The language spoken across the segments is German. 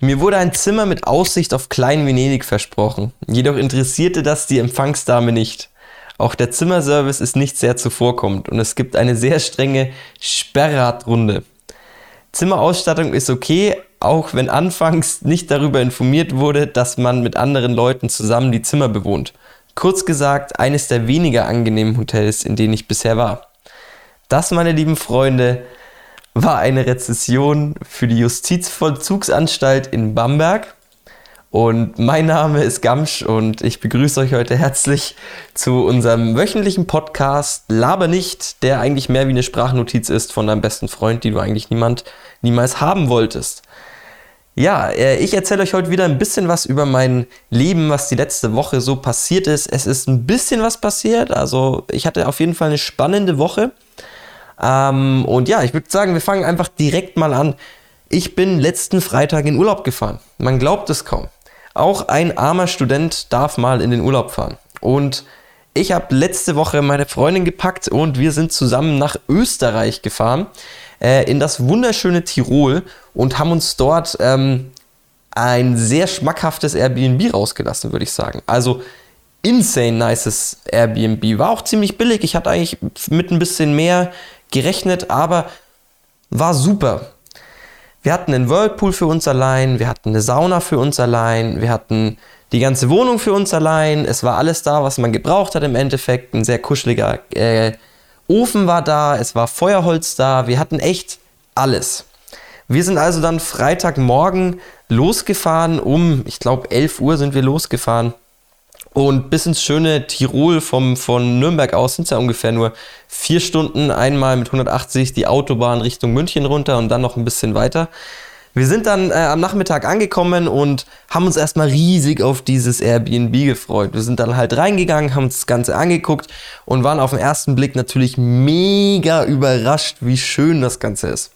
Mir wurde ein Zimmer mit Aussicht auf Klein Venedig versprochen. Jedoch interessierte das die Empfangsdame nicht. Auch der Zimmerservice ist nicht sehr zuvorkommend und es gibt eine sehr strenge Sperrradrunde. Zimmerausstattung ist okay, auch wenn anfangs nicht darüber informiert wurde, dass man mit anderen Leuten zusammen die Zimmer bewohnt. Kurz gesagt, eines der weniger angenehmen Hotels, in denen ich bisher war. Das, meine lieben Freunde, war eine Rezession für die Justizvollzugsanstalt in Bamberg. Und mein Name ist Gamsch und ich begrüße euch heute herzlich zu unserem wöchentlichen Podcast Laber nicht, der eigentlich mehr wie eine Sprachnotiz ist von deinem besten Freund, die du eigentlich niemand niemals haben wolltest. Ja, äh, ich erzähle euch heute wieder ein bisschen was über mein Leben, was die letzte Woche so passiert ist. Es ist ein bisschen was passiert, also ich hatte auf jeden Fall eine spannende Woche. Ähm, und ja, ich würde sagen, wir fangen einfach direkt mal an. Ich bin letzten Freitag in Urlaub gefahren. Man glaubt es kaum. Auch ein armer Student darf mal in den Urlaub fahren. Und ich habe letzte Woche meine Freundin gepackt und wir sind zusammen nach Österreich gefahren, äh, in das wunderschöne Tirol und haben uns dort ähm, ein sehr schmackhaftes Airbnb rausgelassen, würde ich sagen. Also insane nices Airbnb. War auch ziemlich billig. Ich hatte eigentlich mit ein bisschen mehr gerechnet, aber war super. Wir hatten einen Whirlpool für uns allein, wir hatten eine Sauna für uns allein, wir hatten die ganze Wohnung für uns allein. Es war alles da, was man gebraucht hat im Endeffekt. Ein sehr kuscheliger äh, Ofen war da, es war Feuerholz da, wir hatten echt alles. Wir sind also dann Freitagmorgen losgefahren, um, ich glaube, 11 Uhr sind wir losgefahren. Und bis ins schöne Tirol vom, von Nürnberg aus sind es ja ungefähr nur vier Stunden, einmal mit 180 die Autobahn Richtung München runter und dann noch ein bisschen weiter. Wir sind dann äh, am Nachmittag angekommen und haben uns erstmal riesig auf dieses Airbnb gefreut. Wir sind dann halt reingegangen, haben uns das Ganze angeguckt und waren auf den ersten Blick natürlich mega überrascht, wie schön das Ganze ist.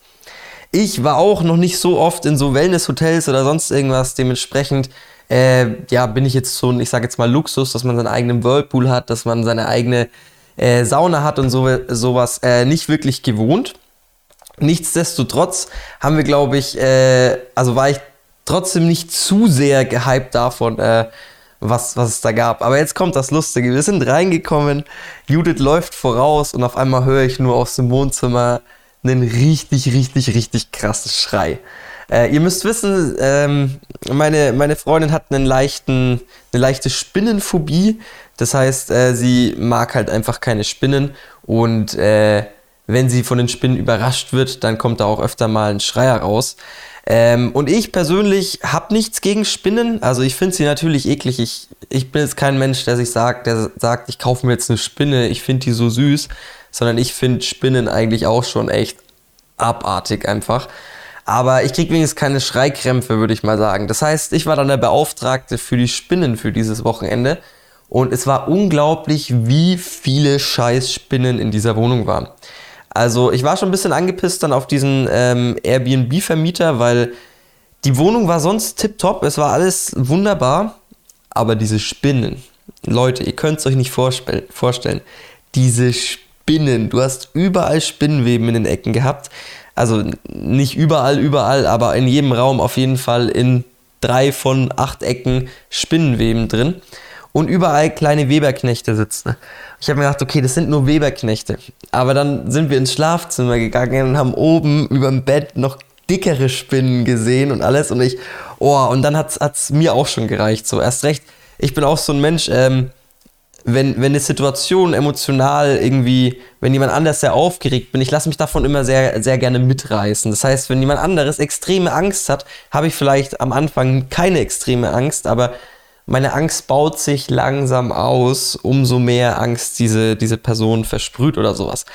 Ich war auch noch nicht so oft in so Wellness-Hotels oder sonst irgendwas, dementsprechend äh, ja, bin ich jetzt so ein, ich sage jetzt mal Luxus, dass man seinen eigenen Whirlpool hat, dass man seine eigene äh, Sauna hat und so, sowas äh, nicht wirklich gewohnt. Nichtsdestotrotz haben wir, glaube ich, äh, also war ich trotzdem nicht zu sehr gehypt davon, äh, was, was es da gab. Aber jetzt kommt das Lustige. Wir sind reingekommen, Judith läuft voraus und auf einmal höre ich nur aus dem Wohnzimmer einen richtig, richtig, richtig krassen Schrei. Äh, ihr müsst wissen, ähm, meine, meine Freundin hat einen leichten, eine leichte Spinnenphobie. Das heißt, äh, sie mag halt einfach keine Spinnen und äh, wenn sie von den Spinnen überrascht wird, dann kommt da auch öfter mal ein Schreier raus. Ähm, und ich persönlich habe nichts gegen Spinnen. Also ich finde sie natürlich eklig. Ich, ich bin jetzt kein Mensch, der sich sagt, der sagt, ich kaufe mir jetzt eine Spinne, ich finde die so süß, sondern ich finde Spinnen eigentlich auch schon echt abartig einfach. Aber ich kriege wenigstens keine Schreikrämpfe, würde ich mal sagen. Das heißt, ich war dann der Beauftragte für die Spinnen für dieses Wochenende. Und es war unglaublich, wie viele Scheißspinnen in dieser Wohnung waren. Also ich war schon ein bisschen angepisst dann auf diesen ähm, Airbnb-Vermieter, weil die Wohnung war sonst tipptopp, es war alles wunderbar. Aber diese Spinnen, Leute, ihr könnt es euch nicht vorstellen. Diese Spinnen, du hast überall Spinnenweben in den Ecken gehabt also nicht überall, überall, aber in jedem Raum auf jeden Fall in drei von acht Ecken Spinnenweben drin und überall kleine Weberknechte sitzen. Ich habe mir gedacht, okay, das sind nur Weberknechte. Aber dann sind wir ins Schlafzimmer gegangen und haben oben über dem Bett noch dickere Spinnen gesehen und alles und ich, oh, und dann hat es mir auch schon gereicht. So, erst recht, ich bin auch so ein Mensch, ähm, wenn, wenn eine Situation emotional irgendwie, wenn jemand anders sehr aufgeregt bin, ich lasse mich davon immer sehr, sehr gerne mitreißen. Das heißt, wenn jemand anderes extreme Angst hat, habe ich vielleicht am Anfang keine extreme Angst, aber meine Angst baut sich langsam aus, umso mehr Angst diese, diese Person versprüht oder sowas.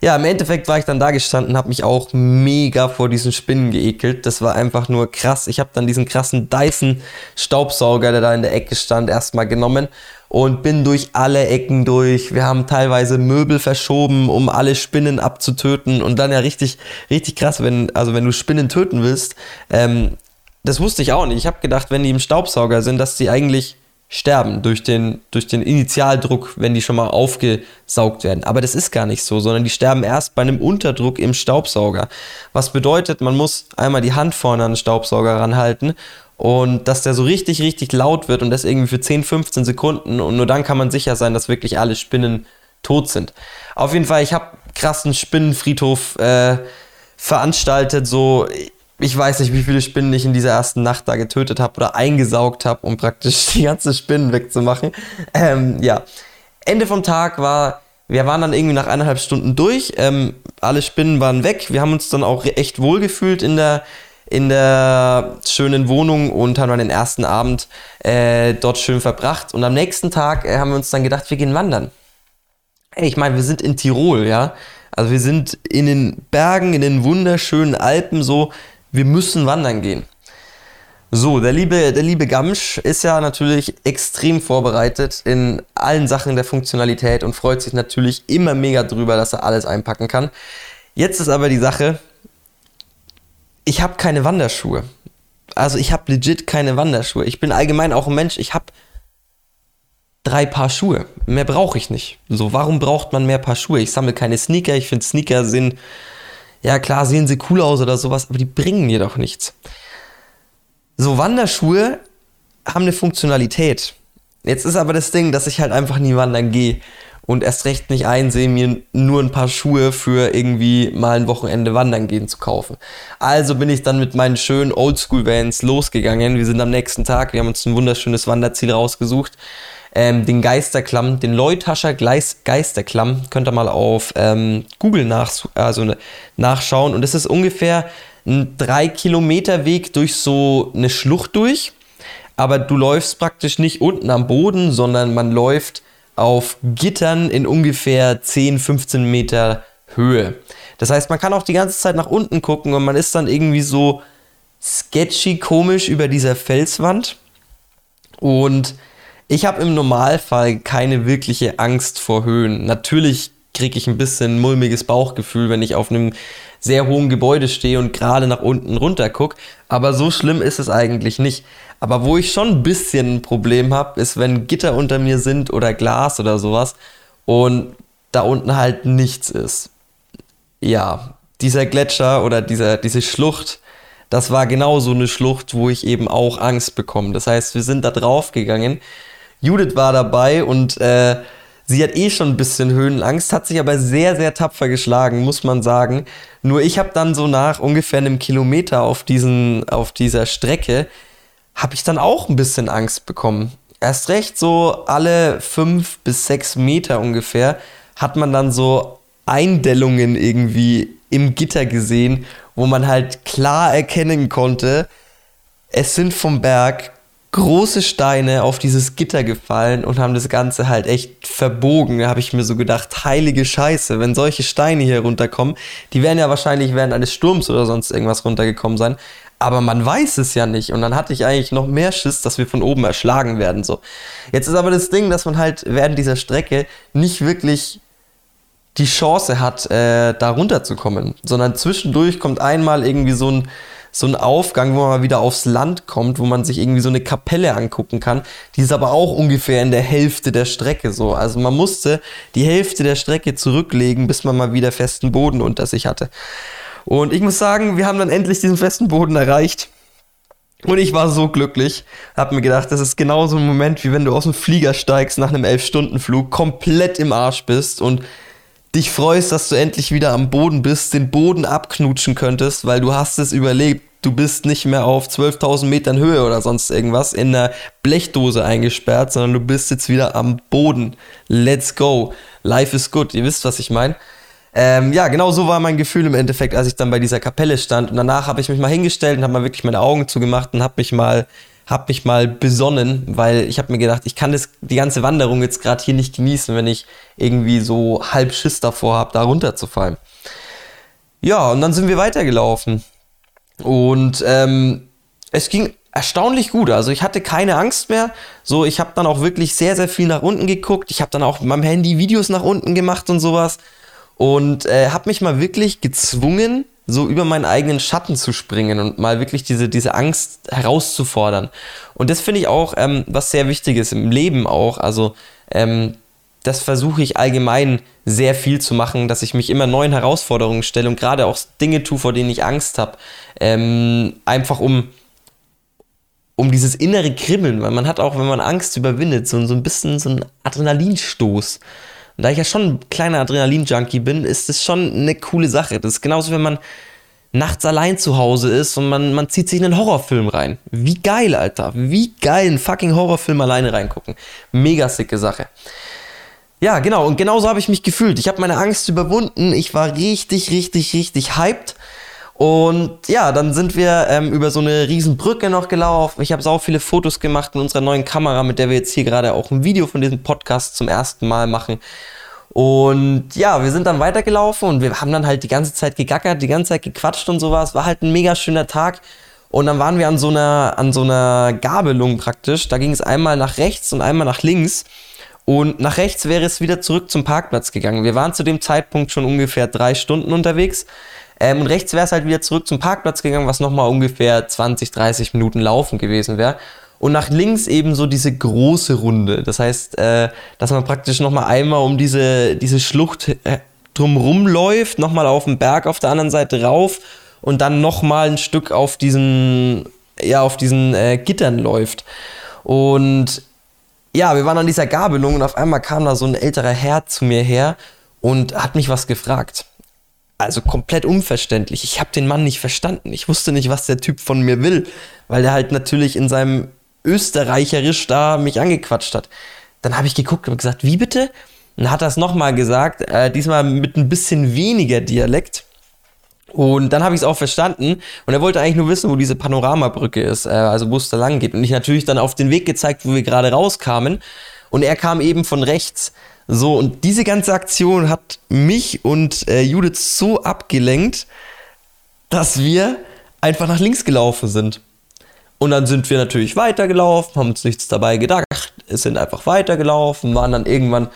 Ja, im Endeffekt war ich dann da gestanden, habe mich auch mega vor diesen Spinnen geekelt. Das war einfach nur krass. Ich habe dann diesen krassen Dyson Staubsauger, der da in der Ecke stand, erstmal genommen und bin durch alle Ecken durch. Wir haben teilweise Möbel verschoben, um alle Spinnen abzutöten und dann ja richtig, richtig krass, wenn, also wenn du Spinnen töten willst. Ähm, das wusste ich auch nicht. Ich habe gedacht, wenn die im Staubsauger sind, dass die eigentlich sterben durch den, durch den Initialdruck, wenn die schon mal aufgesaugt werden. Aber das ist gar nicht so, sondern die sterben erst bei einem Unterdruck im Staubsauger. Was bedeutet, man muss einmal die Hand vorne an den Staubsauger ranhalten und dass der so richtig, richtig laut wird und das irgendwie für 10, 15 Sekunden und nur dann kann man sicher sein, dass wirklich alle Spinnen tot sind. Auf jeden Fall, ich habe krassen Spinnenfriedhof äh, veranstaltet, so ich weiß nicht, wie viele Spinnen ich in dieser ersten Nacht da getötet habe oder eingesaugt habe, um praktisch die ganze Spinnen wegzumachen. Ähm, ja, Ende vom Tag war, wir waren dann irgendwie nach eineinhalb Stunden durch, ähm, alle Spinnen waren weg, wir haben uns dann auch echt wohl gefühlt in der, in der schönen Wohnung und haben dann den ersten Abend äh, dort schön verbracht. Und am nächsten Tag äh, haben wir uns dann gedacht, wir gehen wandern. Ey, ich meine, wir sind in Tirol, ja. Also wir sind in den Bergen, in den wunderschönen Alpen so wir müssen wandern gehen. So, der liebe, der liebe Gamsch ist ja natürlich extrem vorbereitet in allen Sachen der Funktionalität und freut sich natürlich immer mega drüber, dass er alles einpacken kann. Jetzt ist aber die Sache, ich habe keine Wanderschuhe. Also ich habe legit keine Wanderschuhe. Ich bin allgemein auch ein Mensch, ich habe drei Paar Schuhe. Mehr brauche ich nicht. So, warum braucht man mehr Paar Schuhe? Ich sammle keine Sneaker, ich finde Sneaker sind ja klar sehen sie cool aus oder sowas, aber die bringen jedoch nichts. So Wanderschuhe haben eine Funktionalität. Jetzt ist aber das Ding, dass ich halt einfach nie wandern gehe und erst recht nicht einsehe, mir nur ein paar Schuhe für irgendwie mal ein Wochenende wandern gehen zu kaufen. Also bin ich dann mit meinen schönen Oldschool-Vans losgegangen. Wir sind am nächsten Tag, wir haben uns ein wunderschönes Wanderziel rausgesucht ähm, den Geisterklamm, den Leutascher Geisterklamm, könnt ihr mal auf ähm, Google nach, also, ne, nachschauen. Und es ist ungefähr ein 3 Kilometer Weg durch so eine Schlucht durch. Aber du läufst praktisch nicht unten am Boden, sondern man läuft auf Gittern in ungefähr 10, 15 Meter Höhe. Das heißt, man kann auch die ganze Zeit nach unten gucken und man ist dann irgendwie so sketchy komisch über dieser Felswand. Und ich habe im Normalfall keine wirkliche Angst vor Höhen. Natürlich kriege ich ein bisschen mulmiges Bauchgefühl, wenn ich auf einem sehr hohen Gebäude stehe und gerade nach unten runter gucke. Aber so schlimm ist es eigentlich nicht. Aber wo ich schon ein bisschen ein Problem habe, ist, wenn Gitter unter mir sind oder Glas oder sowas und da unten halt nichts ist. Ja, dieser Gletscher oder dieser, diese Schlucht, das war genau so eine Schlucht, wo ich eben auch Angst bekomme. Das heißt, wir sind da drauf gegangen Judith war dabei und äh, sie hat eh schon ein bisschen Höhenangst, hat sich aber sehr, sehr tapfer geschlagen, muss man sagen. Nur ich habe dann so nach ungefähr einem Kilometer auf, diesen, auf dieser Strecke, habe ich dann auch ein bisschen Angst bekommen. Erst recht so alle fünf bis sechs Meter ungefähr hat man dann so Eindellungen irgendwie im Gitter gesehen, wo man halt klar erkennen konnte, es sind vom Berg große Steine auf dieses Gitter gefallen und haben das Ganze halt echt verbogen. Da habe ich mir so gedacht, heilige Scheiße, wenn solche Steine hier runterkommen, die werden ja wahrscheinlich während eines Sturms oder sonst irgendwas runtergekommen sein. Aber man weiß es ja nicht. Und dann hatte ich eigentlich noch mehr Schiss, dass wir von oben erschlagen werden. So. Jetzt ist aber das Ding, dass man halt während dieser Strecke nicht wirklich die Chance hat, äh, da runterzukommen, sondern zwischendurch kommt einmal irgendwie so ein so ein Aufgang, wo man mal wieder aufs Land kommt, wo man sich irgendwie so eine Kapelle angucken kann. Die ist aber auch ungefähr in der Hälfte der Strecke so. Also man musste die Hälfte der Strecke zurücklegen, bis man mal wieder festen Boden unter sich hatte. Und ich muss sagen, wir haben dann endlich diesen festen Boden erreicht. Und ich war so glücklich, hab mir gedacht, das ist genauso ein Moment, wie wenn du aus dem Flieger steigst nach einem 11-Stunden-Flug, komplett im Arsch bist und dich freust, dass du endlich wieder am Boden bist, den Boden abknutschen könntest, weil du hast es überlebt. Du bist nicht mehr auf 12.000 Metern Höhe oder sonst irgendwas in einer Blechdose eingesperrt, sondern du bist jetzt wieder am Boden. Let's go. Life is good. Ihr wisst, was ich meine. Ähm, ja, genau so war mein Gefühl im Endeffekt, als ich dann bei dieser Kapelle stand. Und danach habe ich mich mal hingestellt und habe mal wirklich meine Augen zugemacht und habe mich mal habe mich mal besonnen, weil ich habe mir gedacht, ich kann das, die ganze Wanderung jetzt gerade hier nicht genießen, wenn ich irgendwie so halb Schiss davor habe, da runterzufallen. Ja, und dann sind wir weitergelaufen. Und ähm, es ging erstaunlich gut. Also ich hatte keine Angst mehr. So, ich habe dann auch wirklich sehr, sehr viel nach unten geguckt. Ich habe dann auch mit meinem Handy Videos nach unten gemacht und sowas. Und äh, habe mich mal wirklich gezwungen, so über meinen eigenen Schatten zu springen und mal wirklich diese, diese Angst herauszufordern. Und das finde ich auch, ähm, was sehr wichtig ist im Leben auch. Also, ähm, das versuche ich allgemein sehr viel zu machen, dass ich mich immer neuen Herausforderungen stelle und gerade auch Dinge tue, vor denen ich Angst habe. Ähm, einfach um, um dieses innere Kribbeln, weil man hat auch, wenn man Angst überwindet, so, so ein bisschen so einen Adrenalinstoß. Und da ich ja schon ein kleiner Adrenalin-Junkie bin, ist das schon eine coole Sache. Das ist genauso, wenn man nachts allein zu Hause ist und man, man zieht sich in einen Horrorfilm rein. Wie geil, Alter. Wie geil, einen fucking Horrorfilm alleine reingucken. Mega sicke Sache. Ja, genau. Und genauso habe ich mich gefühlt. Ich habe meine Angst überwunden. Ich war richtig, richtig, richtig hyped. Und ja, dann sind wir ähm, über so eine riesen Brücke noch gelaufen. Ich habe auch viele Fotos gemacht mit unserer neuen Kamera, mit der wir jetzt hier gerade auch ein Video von diesem Podcast zum ersten Mal machen. Und ja, wir sind dann weitergelaufen und wir haben dann halt die ganze Zeit gegackert, die ganze Zeit gequatscht und sowas. War halt ein mega schöner Tag. Und dann waren wir an so einer, an so einer Gabelung praktisch. Da ging es einmal nach rechts und einmal nach links. Und nach rechts wäre es wieder zurück zum Parkplatz gegangen. Wir waren zu dem Zeitpunkt schon ungefähr drei Stunden unterwegs. Ähm, und rechts wäre es halt wieder zurück zum Parkplatz gegangen, was nochmal ungefähr 20, 30 Minuten laufen gewesen wäre. Und nach links eben so diese große Runde. Das heißt, äh, dass man praktisch nochmal einmal um diese, diese Schlucht äh, drumrum läuft, nochmal auf den Berg auf der anderen Seite rauf und dann nochmal ein Stück auf diesen, ja, auf diesen äh, Gittern läuft. Und ja, wir waren an dieser Gabelung und auf einmal kam da so ein älterer Herr zu mir her und hat mich was gefragt also komplett unverständlich. Ich habe den Mann nicht verstanden. Ich wusste nicht, was der Typ von mir will, weil der halt natürlich in seinem Österreicherisch da mich angequatscht hat. Dann habe ich geguckt und gesagt, wie bitte? Und hat es nochmal gesagt, äh, diesmal mit ein bisschen weniger Dialekt. Und dann habe ich es auch verstanden. Und er wollte eigentlich nur wissen, wo diese Panoramabrücke ist, äh, also wo es da lang geht. Und ich natürlich dann auf den Weg gezeigt, wo wir gerade rauskamen. Und er kam eben von rechts. So, und diese ganze Aktion hat mich und äh, Judith so abgelenkt, dass wir einfach nach links gelaufen sind. Und dann sind wir natürlich weitergelaufen, haben uns nichts dabei gedacht, sind einfach weitergelaufen, waren dann irgendwann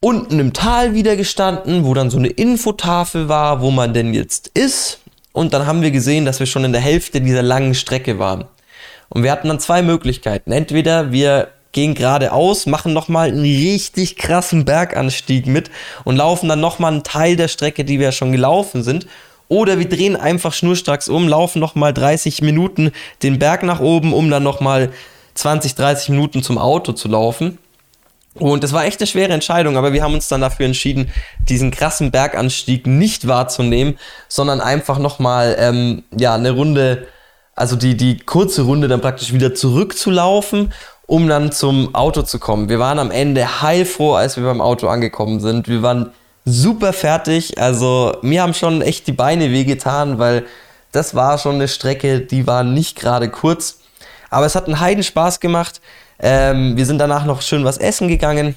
unten im Tal wieder gestanden, wo dann so eine Infotafel war, wo man denn jetzt ist. Und dann haben wir gesehen, dass wir schon in der Hälfte dieser langen Strecke waren. Und wir hatten dann zwei Möglichkeiten. Entweder wir gehen geradeaus, machen nochmal einen richtig krassen Berganstieg mit und laufen dann nochmal einen Teil der Strecke, die wir schon gelaufen sind. Oder wir drehen einfach schnurstracks um, laufen nochmal 30 Minuten den Berg nach oben, um dann nochmal 20, 30 Minuten zum Auto zu laufen. Und es war echt eine schwere Entscheidung, aber wir haben uns dann dafür entschieden, diesen krassen Berganstieg nicht wahrzunehmen, sondern einfach nochmal ähm, ja, eine Runde, also die, die kurze Runde dann praktisch wieder zurückzulaufen um dann zum Auto zu kommen. Wir waren am Ende heilfroh, als wir beim Auto angekommen sind. Wir waren super fertig. Also mir haben schon echt die Beine wehgetan, weil das war schon eine Strecke, die war nicht gerade kurz. Aber es hat einen Heiden Spaß gemacht. Ähm, wir sind danach noch schön was essen gegangen.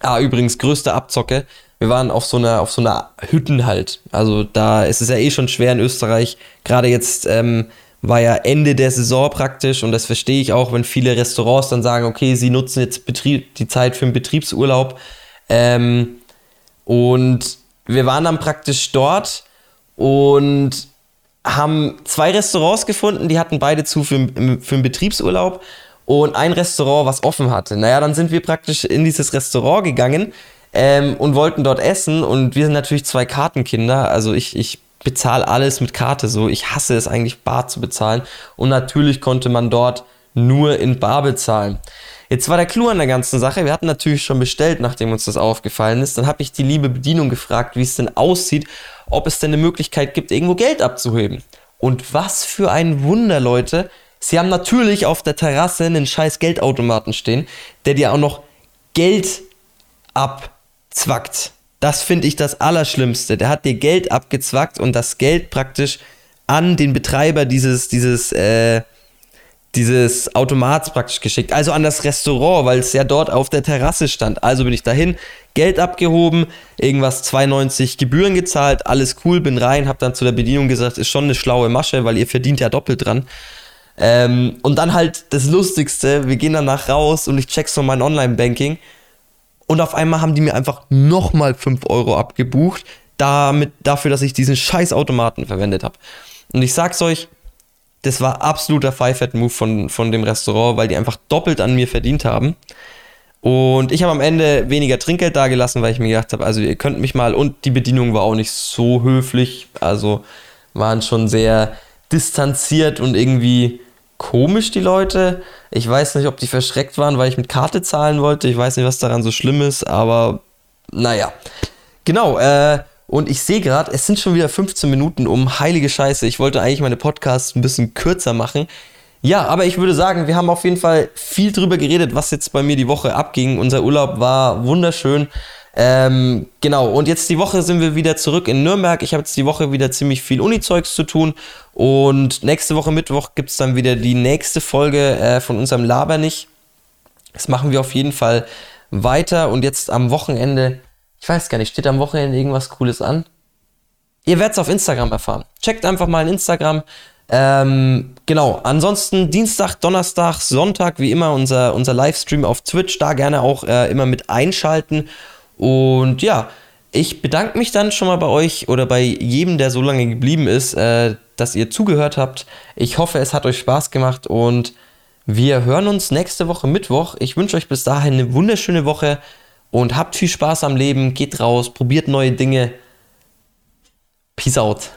Ah, übrigens, größte Abzocke. Wir waren auf so einer, auf so einer Hütten halt. Also da ist es ja eh schon schwer in Österreich. Gerade jetzt ähm, war ja Ende der Saison praktisch und das verstehe ich auch, wenn viele Restaurants dann sagen, okay, sie nutzen jetzt Betrieb, die Zeit für einen Betriebsurlaub. Ähm, und wir waren dann praktisch dort und haben zwei Restaurants gefunden, die hatten beide zu für, für einen Betriebsurlaub und ein Restaurant, was offen hatte. Naja, dann sind wir praktisch in dieses Restaurant gegangen ähm, und wollten dort essen und wir sind natürlich zwei Kartenkinder, also ich, ich bezahle alles mit Karte so. Ich hasse es eigentlich, bar zu bezahlen. Und natürlich konnte man dort nur in bar bezahlen. Jetzt war der Clou an der ganzen Sache. Wir hatten natürlich schon bestellt, nachdem uns das aufgefallen ist. Dann habe ich die liebe Bedienung gefragt, wie es denn aussieht, ob es denn eine Möglichkeit gibt, irgendwo Geld abzuheben. Und was für ein Wunder, Leute. Sie haben natürlich auf der Terrasse einen scheiß Geldautomaten stehen, der dir auch noch Geld abzwackt. Das finde ich das Allerschlimmste. Der hat dir Geld abgezwackt und das Geld praktisch an den Betreiber dieses, dieses, äh, dieses Automats praktisch geschickt. Also an das Restaurant, weil es ja dort auf der Terrasse stand. Also bin ich dahin, Geld abgehoben, irgendwas 92 Gebühren gezahlt, alles cool, bin rein, hab dann zu der Bedienung gesagt, ist schon eine schlaue Masche, weil ihr verdient ja doppelt dran. Ähm, und dann halt das Lustigste, wir gehen danach raus und ich check so mein Online-Banking und auf einmal haben die mir einfach nochmal 5 Euro abgebucht, damit, dafür, dass ich diesen scheiß Automaten verwendet habe. Und ich sag's euch, das war absoluter Five-Fat-Move von, von dem Restaurant, weil die einfach doppelt an mir verdient haben. Und ich habe am Ende weniger Trinkgeld dagelassen, weil ich mir gedacht habe, also ihr könnt mich mal, und die Bedienung war auch nicht so höflich, also waren schon sehr distanziert und irgendwie komisch, die Leute. Ich weiß nicht, ob die verschreckt waren, weil ich mit Karte zahlen wollte. Ich weiß nicht, was daran so schlimm ist, aber naja. Genau, äh, und ich sehe gerade, es sind schon wieder 15 Minuten um. Heilige Scheiße, ich wollte eigentlich meine Podcasts ein bisschen kürzer machen. Ja, aber ich würde sagen, wir haben auf jeden Fall viel drüber geredet, was jetzt bei mir die Woche abging. Unser Urlaub war wunderschön. Ähm, genau, und jetzt die Woche sind wir wieder zurück in Nürnberg. Ich habe jetzt die Woche wieder ziemlich viel Uni-Zeugs zu tun. Und nächste Woche Mittwoch gibt es dann wieder die nächste Folge äh, von unserem Laber nicht. Das machen wir auf jeden Fall weiter. Und jetzt am Wochenende, ich weiß gar nicht, steht am Wochenende irgendwas Cooles an? Ihr werdet es auf Instagram erfahren. Checkt einfach mal in Instagram. Ähm, genau, ansonsten Dienstag, Donnerstag, Sonntag, wie immer unser, unser Livestream auf Twitch. Da gerne auch äh, immer mit einschalten. Und ja, ich bedanke mich dann schon mal bei euch oder bei jedem, der so lange geblieben ist, äh, dass ihr zugehört habt. Ich hoffe, es hat euch Spaß gemacht und wir hören uns nächste Woche Mittwoch. Ich wünsche euch bis dahin eine wunderschöne Woche und habt viel Spaß am Leben. Geht raus, probiert neue Dinge. Peace out.